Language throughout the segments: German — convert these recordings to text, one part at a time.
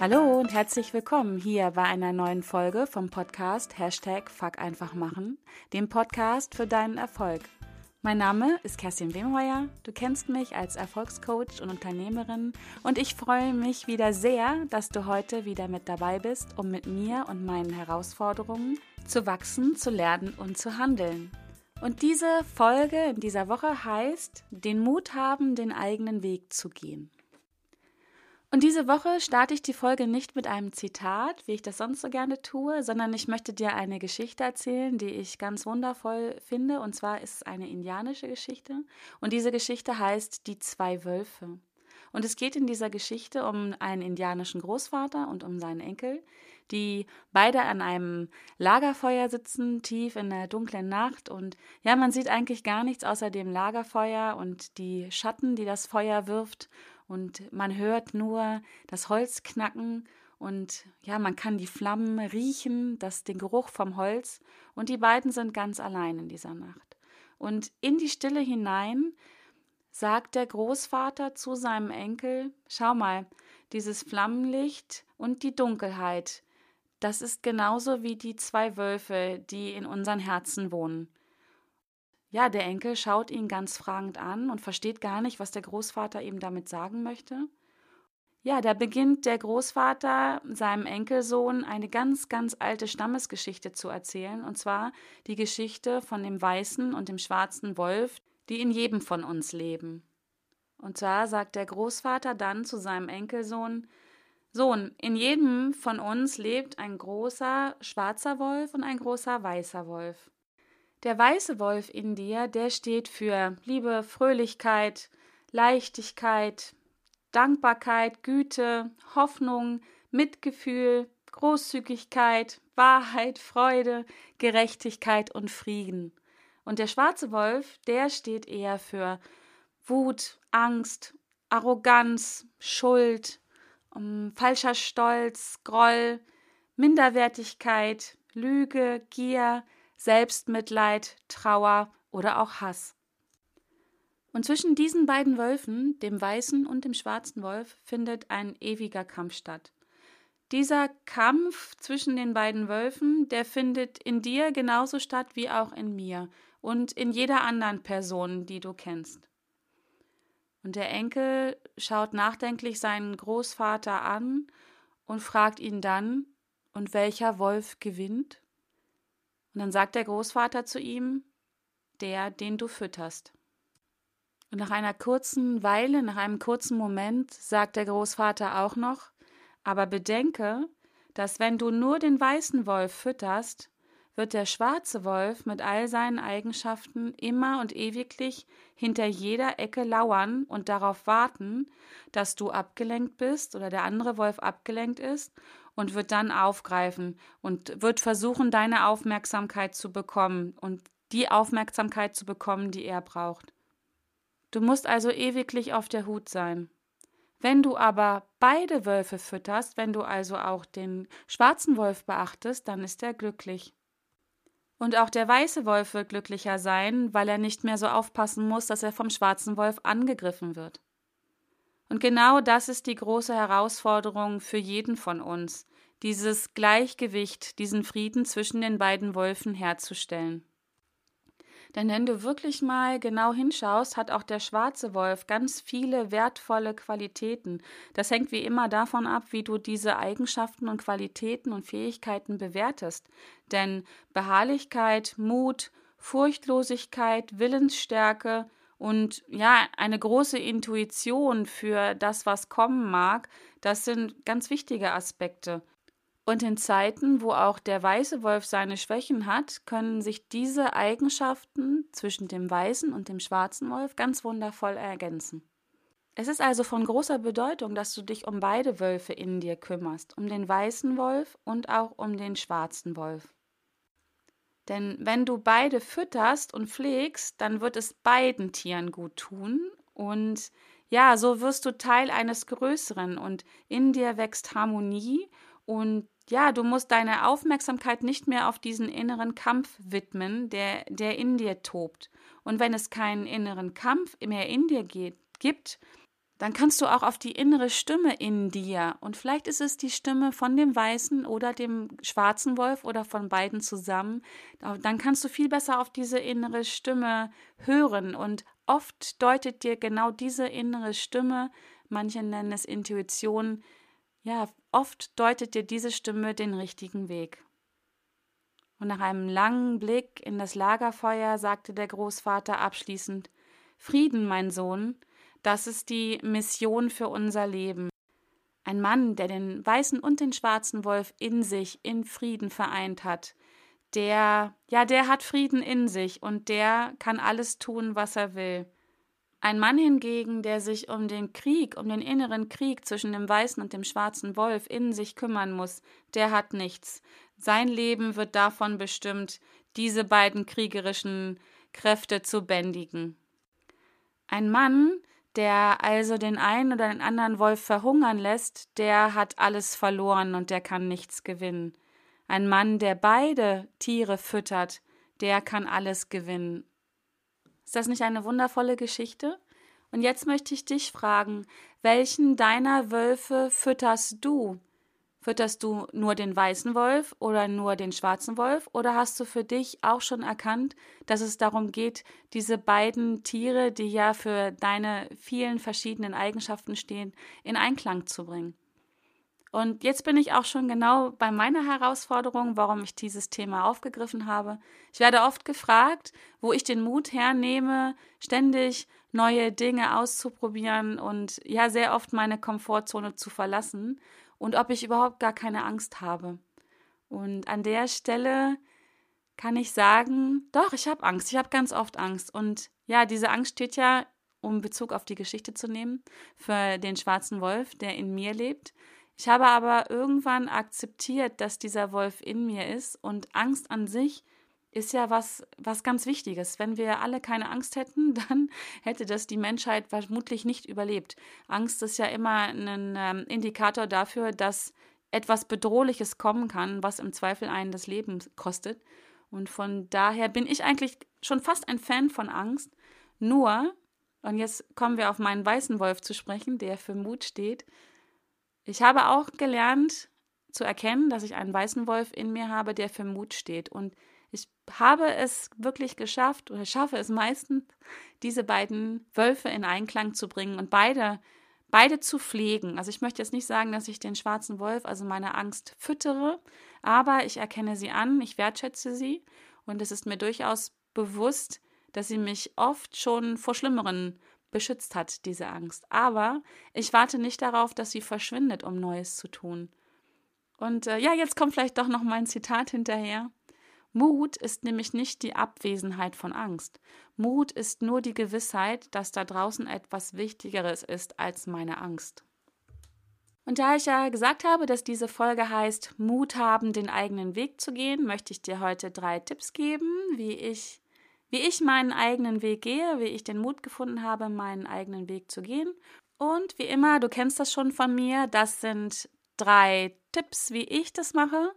Hallo und herzlich willkommen hier bei einer neuen Folge vom Podcast Hashtag Fuck einfach machen, dem Podcast für deinen Erfolg. Mein Name ist Kerstin Wemheuer, du kennst mich als Erfolgscoach und Unternehmerin und ich freue mich wieder sehr, dass du heute wieder mit dabei bist, um mit mir und meinen Herausforderungen zu wachsen, zu lernen und zu handeln. Und diese Folge in dieser Woche heißt, den Mut haben, den eigenen Weg zu gehen. Und diese Woche starte ich die Folge nicht mit einem Zitat, wie ich das sonst so gerne tue, sondern ich möchte dir eine Geschichte erzählen, die ich ganz wundervoll finde. Und zwar ist es eine indianische Geschichte. Und diese Geschichte heißt Die zwei Wölfe. Und es geht in dieser Geschichte um einen indianischen Großvater und um seinen Enkel, die beide an einem Lagerfeuer sitzen, tief in der dunklen Nacht. Und ja, man sieht eigentlich gar nichts außer dem Lagerfeuer und die Schatten, die das Feuer wirft und man hört nur das Holz knacken und ja, man kann die Flammen riechen, das den Geruch vom Holz und die beiden sind ganz allein in dieser Nacht. Und in die Stille hinein sagt der Großvater zu seinem Enkel: Schau mal, dieses Flammenlicht und die Dunkelheit, das ist genauso wie die zwei Wölfe, die in unseren Herzen wohnen. Ja, der Enkel schaut ihn ganz fragend an und versteht gar nicht, was der Großvater ihm damit sagen möchte. Ja, da beginnt der Großvater seinem Enkelsohn eine ganz, ganz alte Stammesgeschichte zu erzählen, und zwar die Geschichte von dem weißen und dem schwarzen Wolf, die in jedem von uns leben. Und zwar sagt der Großvater dann zu seinem Enkelsohn Sohn, in jedem von uns lebt ein großer schwarzer Wolf und ein großer weißer Wolf. Der weiße Wolf in dir, der steht für Liebe, Fröhlichkeit, Leichtigkeit, Dankbarkeit, Güte, Hoffnung, Mitgefühl, Großzügigkeit, Wahrheit, Freude, Gerechtigkeit und Frieden. Und der schwarze Wolf, der steht eher für Wut, Angst, Arroganz, Schuld, um, falscher Stolz, Groll, Minderwertigkeit, Lüge, Gier, Selbstmitleid, Trauer oder auch Hass. Und zwischen diesen beiden Wölfen, dem weißen und dem schwarzen Wolf, findet ein ewiger Kampf statt. Dieser Kampf zwischen den beiden Wölfen, der findet in dir genauso statt wie auch in mir und in jeder anderen Person, die du kennst. Und der Enkel schaut nachdenklich seinen Großvater an und fragt ihn dann, und welcher Wolf gewinnt? Und dann sagt der Großvater zu ihm, der, den du fütterst. Und nach einer kurzen Weile, nach einem kurzen Moment, sagt der Großvater auch noch, aber bedenke, dass wenn du nur den weißen Wolf fütterst, wird der schwarze Wolf mit all seinen Eigenschaften immer und ewiglich hinter jeder Ecke lauern und darauf warten, dass du abgelenkt bist oder der andere Wolf abgelenkt ist und wird dann aufgreifen und wird versuchen, deine Aufmerksamkeit zu bekommen und die Aufmerksamkeit zu bekommen, die er braucht. Du musst also ewiglich auf der Hut sein. Wenn du aber beide Wölfe fütterst, wenn du also auch den schwarzen Wolf beachtest, dann ist er glücklich. Und auch der weiße Wolf wird glücklicher sein, weil er nicht mehr so aufpassen muss, dass er vom schwarzen Wolf angegriffen wird. Und genau das ist die große Herausforderung für jeden von uns, dieses Gleichgewicht, diesen Frieden zwischen den beiden Wolfen herzustellen. Denn wenn du wirklich mal genau hinschaust, hat auch der schwarze Wolf ganz viele wertvolle Qualitäten. Das hängt wie immer davon ab, wie du diese Eigenschaften und Qualitäten und Fähigkeiten bewertest. Denn Beharrlichkeit, Mut, Furchtlosigkeit, Willensstärke, und ja, eine große Intuition für das, was kommen mag, das sind ganz wichtige Aspekte. Und in Zeiten, wo auch der weiße Wolf seine Schwächen hat, können sich diese Eigenschaften zwischen dem weißen und dem schwarzen Wolf ganz wundervoll ergänzen. Es ist also von großer Bedeutung, dass du dich um beide Wölfe in dir kümmerst, um den weißen Wolf und auch um den schwarzen Wolf. Denn wenn du beide fütterst und pflegst, dann wird es beiden Tieren gut tun und ja, so wirst du Teil eines Größeren und in dir wächst Harmonie und ja, du musst deine Aufmerksamkeit nicht mehr auf diesen inneren Kampf widmen, der, der in dir tobt. Und wenn es keinen inneren Kampf mehr in dir geht, gibt, dann kannst du auch auf die innere Stimme in dir, und vielleicht ist es die Stimme von dem weißen oder dem schwarzen Wolf oder von beiden zusammen, dann kannst du viel besser auf diese innere Stimme hören. Und oft deutet dir genau diese innere Stimme, manche nennen es Intuition, ja, oft deutet dir diese Stimme den richtigen Weg. Und nach einem langen Blick in das Lagerfeuer sagte der Großvater abschließend Frieden, mein Sohn, das ist die Mission für unser Leben. Ein Mann, der den weißen und den schwarzen Wolf in sich in Frieden vereint hat, der, ja, der hat Frieden in sich und der kann alles tun, was er will. Ein Mann hingegen, der sich um den Krieg, um den inneren Krieg zwischen dem weißen und dem schwarzen Wolf in sich kümmern muss, der hat nichts. Sein Leben wird davon bestimmt, diese beiden kriegerischen Kräfte zu bändigen. Ein Mann, der also den einen oder den anderen Wolf verhungern lässt, der hat alles verloren und der kann nichts gewinnen. Ein Mann, der beide Tiere füttert, der kann alles gewinnen. Ist das nicht eine wundervolle Geschichte? Und jetzt möchte ich dich fragen, welchen deiner Wölfe fütterst du? Fütterst du nur den weißen Wolf oder nur den schwarzen Wolf? Oder hast du für dich auch schon erkannt, dass es darum geht, diese beiden Tiere, die ja für deine vielen verschiedenen Eigenschaften stehen, in Einklang zu bringen? Und jetzt bin ich auch schon genau bei meiner Herausforderung, warum ich dieses Thema aufgegriffen habe. Ich werde oft gefragt, wo ich den Mut hernehme, ständig neue Dinge auszuprobieren und ja sehr oft meine Komfortzone zu verlassen und ob ich überhaupt gar keine Angst habe. Und an der Stelle kann ich sagen, doch, ich habe Angst. Ich habe ganz oft Angst. Und ja, diese Angst steht ja, um Bezug auf die Geschichte zu nehmen, für den schwarzen Wolf, der in mir lebt. Ich habe aber irgendwann akzeptiert, dass dieser Wolf in mir ist und Angst an sich ist ja was, was ganz Wichtiges. Wenn wir alle keine Angst hätten, dann hätte das die Menschheit vermutlich nicht überlebt. Angst ist ja immer ein ähm, Indikator dafür, dass etwas Bedrohliches kommen kann, was im Zweifel einen das Leben kostet. Und von daher bin ich eigentlich schon fast ein Fan von Angst. Nur, und jetzt kommen wir auf meinen weißen Wolf zu sprechen, der für Mut steht. Ich habe auch gelernt zu erkennen, dass ich einen weißen Wolf in mir habe, der für Mut steht. Und ich habe es wirklich geschafft oder schaffe es meistens, diese beiden Wölfe in Einklang zu bringen und beide, beide zu pflegen. Also ich möchte jetzt nicht sagen, dass ich den schwarzen Wolf, also meine Angst, füttere, aber ich erkenne sie an, ich wertschätze sie und es ist mir durchaus bewusst, dass sie mich oft schon vor Schlimmeren beschützt hat, diese Angst. Aber ich warte nicht darauf, dass sie verschwindet, um Neues zu tun. Und äh, ja, jetzt kommt vielleicht doch noch mal ein Zitat hinterher. Mut ist nämlich nicht die Abwesenheit von Angst. Mut ist nur die Gewissheit, dass da draußen etwas Wichtigeres ist als meine Angst. Und da ich ja gesagt habe, dass diese Folge heißt Mut haben, den eigenen Weg zu gehen, möchte ich dir heute drei Tipps geben, wie ich, wie ich meinen eigenen Weg gehe, wie ich den Mut gefunden habe, meinen eigenen Weg zu gehen. Und wie immer, du kennst das schon von mir, das sind drei Tipps, wie ich das mache.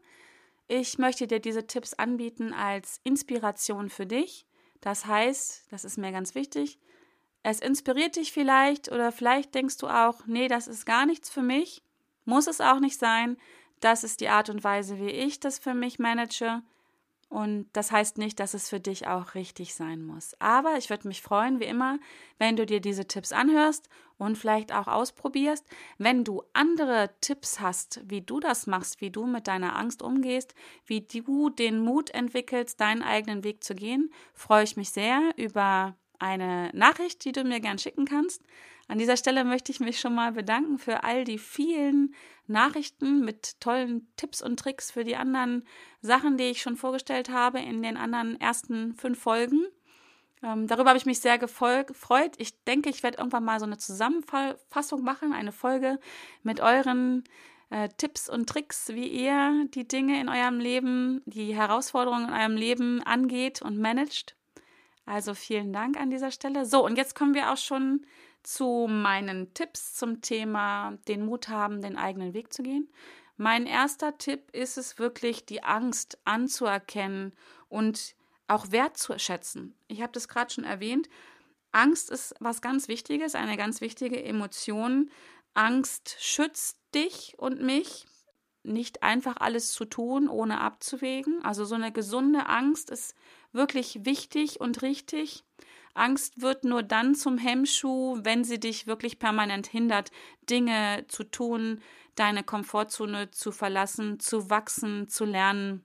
Ich möchte dir diese Tipps anbieten als Inspiration für dich. Das heißt, das ist mir ganz wichtig, es inspiriert dich vielleicht oder vielleicht denkst du auch, nee, das ist gar nichts für mich. Muss es auch nicht sein. Das ist die Art und Weise, wie ich das für mich manage. Und das heißt nicht, dass es für dich auch richtig sein muss. Aber ich würde mich freuen, wie immer, wenn du dir diese Tipps anhörst und vielleicht auch ausprobierst. Wenn du andere Tipps hast, wie du das machst, wie du mit deiner Angst umgehst, wie du den Mut entwickelst, deinen eigenen Weg zu gehen, freue ich mich sehr über eine Nachricht, die du mir gern schicken kannst. An dieser Stelle möchte ich mich schon mal bedanken für all die vielen Nachrichten mit tollen Tipps und Tricks für die anderen Sachen, die ich schon vorgestellt habe in den anderen ersten fünf Folgen. Ähm, darüber habe ich mich sehr gefreut. Ich denke, ich werde irgendwann mal so eine Zusammenfassung machen, eine Folge mit euren äh, Tipps und Tricks, wie ihr die Dinge in eurem Leben, die Herausforderungen in eurem Leben angeht und managt. Also vielen Dank an dieser Stelle. So, und jetzt kommen wir auch schon zu meinen Tipps zum Thema den Mut haben, den eigenen Weg zu gehen. Mein erster Tipp ist es wirklich, die Angst anzuerkennen und auch wertzuschätzen. Ich habe das gerade schon erwähnt. Angst ist was ganz Wichtiges, eine ganz wichtige Emotion. Angst schützt dich und mich, nicht einfach alles zu tun, ohne abzuwägen. Also so eine gesunde Angst ist wirklich wichtig und richtig. Angst wird nur dann zum Hemmschuh, wenn sie dich wirklich permanent hindert, Dinge zu tun, deine Komfortzone zu verlassen, zu wachsen, zu lernen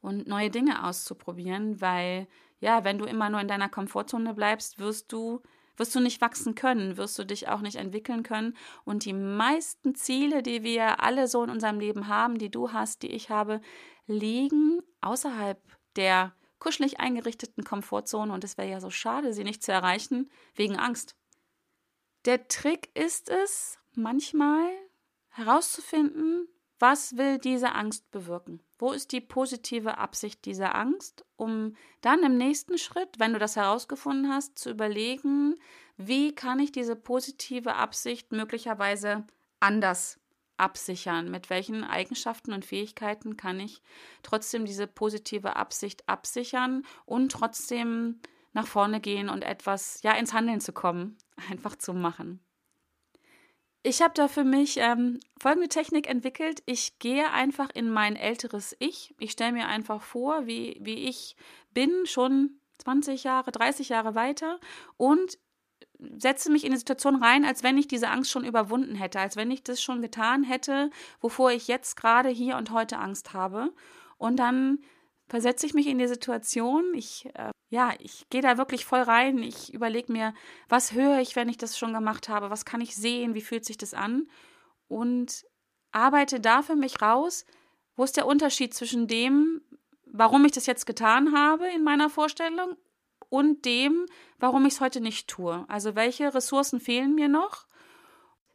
und neue Dinge auszuprobieren, weil ja, wenn du immer nur in deiner Komfortzone bleibst, wirst du wirst du nicht wachsen können, wirst du dich auch nicht entwickeln können. Und die meisten Ziele, die wir alle so in unserem Leben haben, die du hast, die ich habe, liegen außerhalb der kuschelig eingerichteten Komfortzone und es wäre ja so schade, sie nicht zu erreichen wegen Angst. Der Trick ist es, manchmal herauszufinden, was will diese Angst bewirken? Wo ist die positive Absicht dieser Angst, um dann im nächsten Schritt, wenn du das herausgefunden hast, zu überlegen, wie kann ich diese positive Absicht möglicherweise anders absichern? Mit welchen Eigenschaften und Fähigkeiten kann ich trotzdem diese positive Absicht absichern und trotzdem nach vorne gehen und etwas ja ins Handeln zu kommen, einfach zu machen. Ich habe da für mich ähm, folgende Technik entwickelt. Ich gehe einfach in mein älteres Ich. Ich stelle mir einfach vor, wie, wie ich bin, schon 20 Jahre, 30 Jahre weiter und setze mich in die Situation rein, als wenn ich diese Angst schon überwunden hätte, als wenn ich das schon getan hätte, wovor ich jetzt gerade hier und heute Angst habe. Und dann versetze ich mich in die Situation. Ich, äh, ja, ich gehe da wirklich voll rein. Ich überlege mir, was höre ich, wenn ich das schon gemacht habe? Was kann ich sehen? Wie fühlt sich das an? Und arbeite da für mich raus, wo ist der Unterschied zwischen dem, warum ich das jetzt getan habe in meiner Vorstellung und dem, warum ich es heute nicht tue. Also welche Ressourcen fehlen mir noch?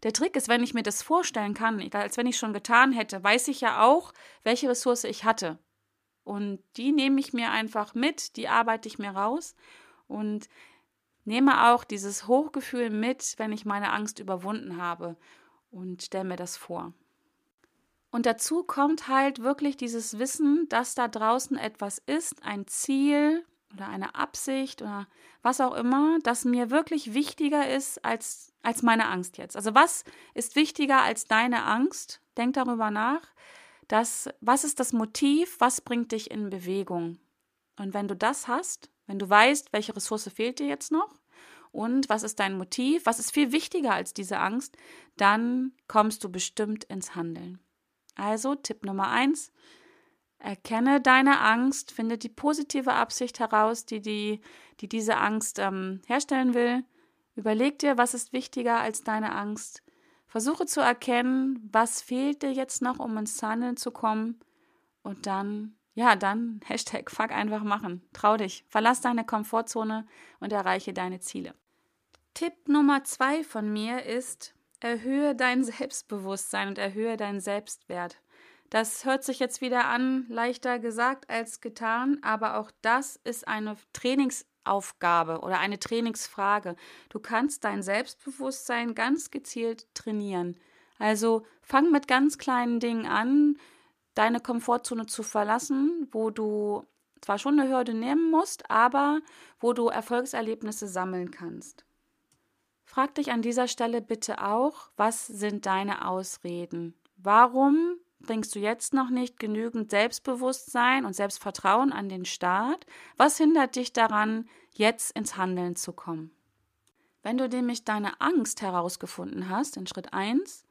Der Trick ist, wenn ich mir das vorstellen kann, als wenn ich schon getan hätte, weiß ich ja auch, welche Ressource ich hatte. Und die nehme ich mir einfach mit, die arbeite ich mir raus und nehme auch dieses Hochgefühl mit, wenn ich meine Angst überwunden habe und stelle mir das vor. Und dazu kommt halt wirklich dieses Wissen, dass da draußen etwas ist, ein Ziel oder eine Absicht oder was auch immer, das mir wirklich wichtiger ist als, als meine Angst jetzt. Also was ist wichtiger als deine Angst? Denk darüber nach das, was ist das Motiv, was bringt dich in Bewegung? Und wenn du das hast, wenn du weißt, welche Ressource fehlt dir jetzt noch und was ist dein Motiv, was ist viel wichtiger als diese Angst, dann kommst du bestimmt ins Handeln. Also Tipp Nummer eins, erkenne deine Angst, finde die positive Absicht heraus, die, die, die diese Angst ähm, herstellen will. Überleg dir, was ist wichtiger als deine Angst Versuche zu erkennen, was fehlt dir jetzt noch, um ins Handeln zu kommen. Und dann, ja, dann Hashtag Fuck einfach machen. Trau dich, verlass deine Komfortzone und erreiche deine Ziele. Tipp Nummer zwei von mir ist, erhöhe dein Selbstbewusstsein und erhöhe deinen Selbstwert. Das hört sich jetzt wieder an, leichter gesagt als getan, aber auch das ist eine Trainings- Aufgabe oder eine Trainingsfrage. Du kannst dein Selbstbewusstsein ganz gezielt trainieren. Also fang mit ganz kleinen Dingen an, deine Komfortzone zu verlassen, wo du zwar schon eine Hürde nehmen musst, aber wo du Erfolgserlebnisse sammeln kannst. Frag dich an dieser Stelle bitte auch, was sind deine Ausreden? Warum bringst du jetzt noch nicht genügend Selbstbewusstsein und Selbstvertrauen an den Start? Was hindert dich daran, jetzt ins Handeln zu kommen? Wenn du nämlich deine Angst herausgefunden hast in Schritt 1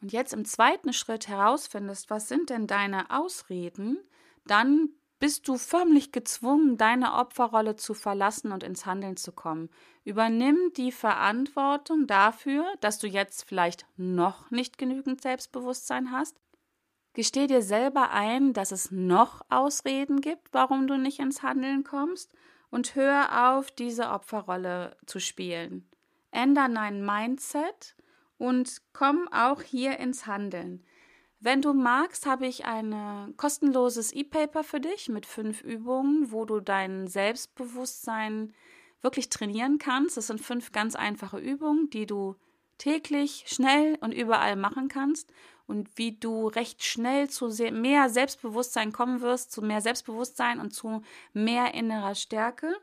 und jetzt im zweiten Schritt herausfindest, was sind denn deine Ausreden, dann bist du förmlich gezwungen, deine Opferrolle zu verlassen und ins Handeln zu kommen. Übernimm die Verantwortung dafür, dass du jetzt vielleicht noch nicht genügend Selbstbewusstsein hast Gesteh dir selber ein, dass es noch Ausreden gibt, warum du nicht ins Handeln kommst und hör auf, diese Opferrolle zu spielen. Änder dein Mindset und komm auch hier ins Handeln. Wenn du magst, habe ich ein kostenloses E-Paper für dich mit fünf Übungen, wo du dein Selbstbewusstsein wirklich trainieren kannst. Das sind fünf ganz einfache Übungen, die du täglich, schnell und überall machen kannst und wie du recht schnell zu mehr Selbstbewusstsein kommen wirst, zu mehr Selbstbewusstsein und zu mehr innerer Stärke.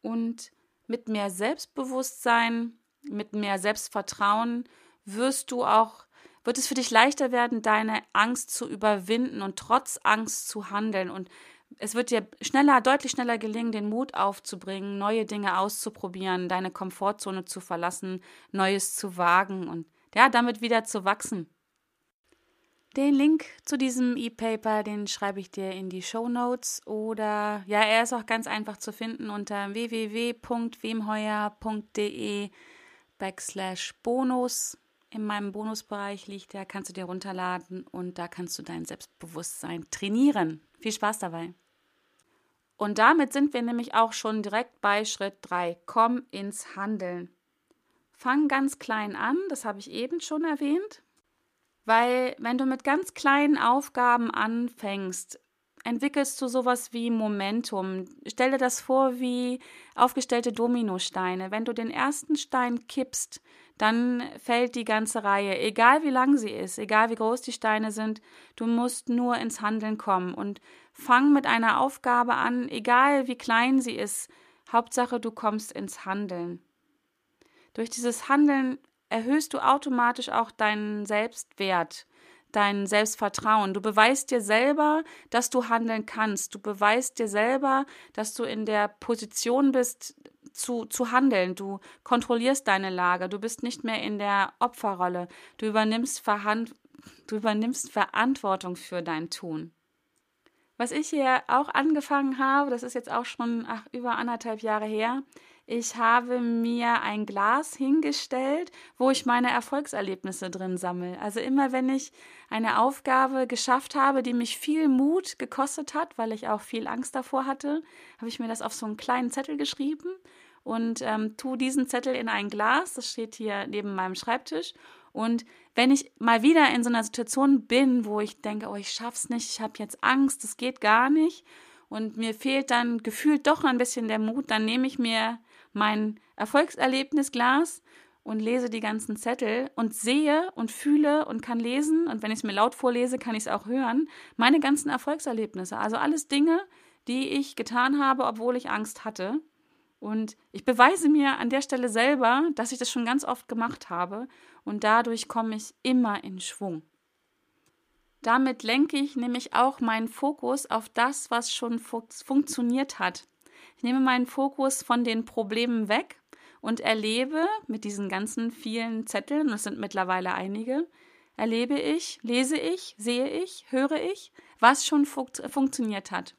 Und mit mehr Selbstbewusstsein, mit mehr Selbstvertrauen wirst du auch, wird es für dich leichter werden, deine Angst zu überwinden und trotz Angst zu handeln. Und es wird dir schneller, deutlich schneller gelingen, den Mut aufzubringen, neue Dinge auszuprobieren, deine Komfortzone zu verlassen, Neues zu wagen und ja, damit wieder zu wachsen. Den Link zu diesem E-Paper, den schreibe ich dir in die Show Notes oder ja, er ist auch ganz einfach zu finden unter www.wemheuer.de backslash bonus. In meinem Bonusbereich liegt der, kannst du dir runterladen und da kannst du dein Selbstbewusstsein trainieren. Viel Spaß dabei. Und damit sind wir nämlich auch schon direkt bei Schritt 3. Komm ins Handeln. Fang ganz klein an, das habe ich eben schon erwähnt. Weil wenn du mit ganz kleinen Aufgaben anfängst, entwickelst du sowas wie Momentum. Stell dir das vor wie aufgestellte Dominosteine. Wenn du den ersten Stein kippst, dann fällt die ganze Reihe, egal wie lang sie ist, egal wie groß die Steine sind, du musst nur ins Handeln kommen und fang mit einer Aufgabe an, egal wie klein sie ist. Hauptsache, du kommst ins Handeln. Durch dieses Handeln erhöhst du automatisch auch deinen Selbstwert, dein Selbstvertrauen. Du beweist dir selber, dass du handeln kannst. Du beweist dir selber, dass du in der Position bist, zu, zu handeln. Du kontrollierst deine Lage. Du bist nicht mehr in der Opferrolle. Du übernimmst, Verhand du übernimmst Verantwortung für dein Tun. Was ich hier auch angefangen habe, das ist jetzt auch schon ach, über anderthalb Jahre her, ich habe mir ein Glas hingestellt, wo ich meine Erfolgserlebnisse drin sammle. Also immer wenn ich eine Aufgabe geschafft habe, die mich viel Mut gekostet hat, weil ich auch viel Angst davor hatte, habe ich mir das auf so einen kleinen Zettel geschrieben und ähm, tue diesen Zettel in ein Glas. Das steht hier neben meinem Schreibtisch. Und wenn ich mal wieder in so einer Situation bin, wo ich denke, oh, ich schaff's nicht, ich habe jetzt Angst, das geht gar nicht und mir fehlt dann gefühlt doch ein bisschen der Mut, dann nehme ich mir mein Erfolgserlebnisglas und lese die ganzen Zettel und sehe und fühle und kann lesen und wenn ich es mir laut vorlese, kann ich es auch hören, meine ganzen Erfolgserlebnisse, also alles Dinge, die ich getan habe, obwohl ich Angst hatte. Und ich beweise mir an der Stelle selber, dass ich das schon ganz oft gemacht habe und dadurch komme ich immer in Schwung. Damit lenke ich nämlich auch meinen Fokus auf das, was schon fu funktioniert hat. Nehme meinen Fokus von den Problemen weg und erlebe mit diesen ganzen vielen Zetteln, das sind mittlerweile einige, erlebe ich, lese ich, sehe ich, höre ich, was schon fun funktioniert hat.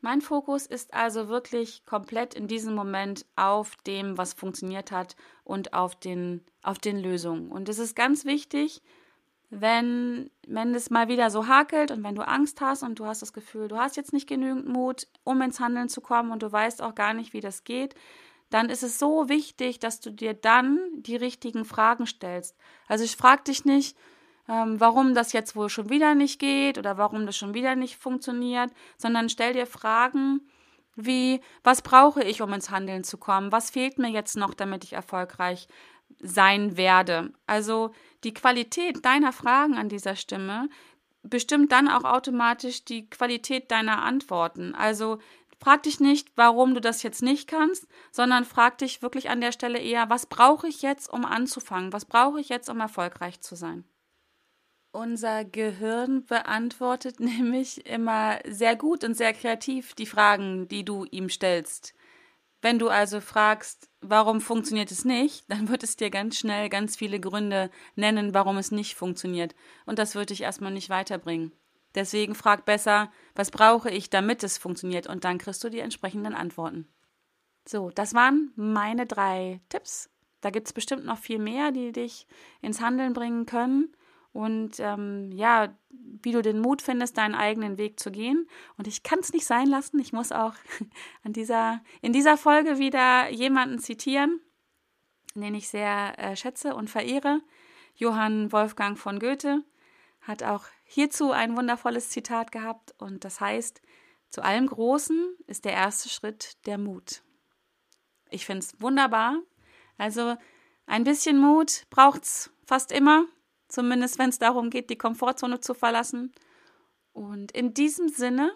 Mein Fokus ist also wirklich komplett in diesem Moment auf dem, was funktioniert hat und auf den, auf den Lösungen. Und es ist ganz wichtig, wenn, wenn es mal wieder so hakelt und wenn du Angst hast und du hast das Gefühl, du hast jetzt nicht genügend Mut, um ins Handeln zu kommen und du weißt auch gar nicht, wie das geht, dann ist es so wichtig, dass du dir dann die richtigen Fragen stellst. Also ich frage dich nicht, ähm, warum das jetzt wohl schon wieder nicht geht oder warum das schon wieder nicht funktioniert, sondern stell dir Fragen wie, was brauche ich, um ins Handeln zu kommen? Was fehlt mir jetzt noch, damit ich erfolgreich sein werde? Also die Qualität deiner Fragen an dieser Stimme bestimmt dann auch automatisch die Qualität deiner Antworten. Also frag dich nicht, warum du das jetzt nicht kannst, sondern frag dich wirklich an der Stelle eher, was brauche ich jetzt, um anzufangen? Was brauche ich jetzt, um erfolgreich zu sein? Unser Gehirn beantwortet nämlich immer sehr gut und sehr kreativ die Fragen, die du ihm stellst. Wenn du also fragst, warum funktioniert es nicht, dann wird es dir ganz schnell ganz viele Gründe nennen, warum es nicht funktioniert. Und das wird dich erstmal nicht weiterbringen. Deswegen frag besser, was brauche ich, damit es funktioniert? Und dann kriegst du die entsprechenden Antworten. So, das waren meine drei Tipps. Da gibt es bestimmt noch viel mehr, die dich ins Handeln bringen können und ähm, ja, wie du den Mut findest, deinen eigenen Weg zu gehen. Und ich kann es nicht sein lassen. Ich muss auch an dieser, in dieser Folge wieder jemanden zitieren, den ich sehr äh, schätze und verehre. Johann Wolfgang von Goethe hat auch hierzu ein wundervolles Zitat gehabt und das heißt, zu allem Großen ist der erste Schritt der Mut. Ich finde es wunderbar. Also ein bisschen Mut braucht es fast immer Zumindest wenn es darum geht, die Komfortzone zu verlassen. Und in diesem Sinne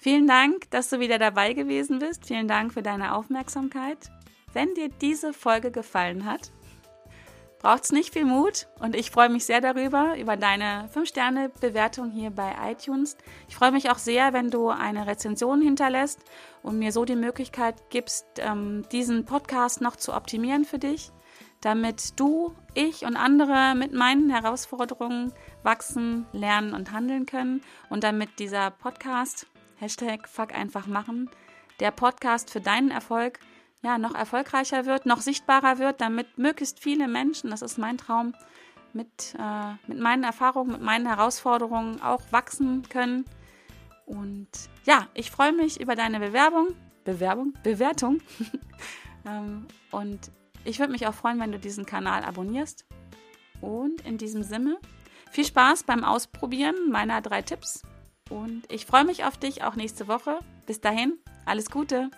Vielen Dank, dass du wieder dabei gewesen bist. Vielen Dank für deine Aufmerksamkeit. Wenn dir diese Folge gefallen hat, braucht es nicht viel Mut und ich freue mich sehr darüber, über deine 5-Sterne-Bewertung hier bei iTunes. Ich freue mich auch sehr, wenn du eine Rezension hinterlässt und mir so die Möglichkeit gibst, ähm, diesen Podcast noch zu optimieren für dich, damit du, ich und andere mit meinen Herausforderungen wachsen, lernen und handeln können und damit dieser Podcast, Hashtag Fuck einfach machen, der Podcast für deinen Erfolg, ja, noch erfolgreicher wird, noch sichtbarer wird, damit möglichst viele Menschen, das ist mein Traum, mit, äh, mit meinen Erfahrungen, mit meinen Herausforderungen auch wachsen können. Und ja, ich freue mich über deine Bewerbung, Bewerbung, Bewertung. ähm, und ich würde mich auch freuen, wenn du diesen Kanal abonnierst. Und in diesem Sinne, viel Spaß beim Ausprobieren meiner drei Tipps. Und ich freue mich auf dich auch nächste Woche. Bis dahin, alles Gute.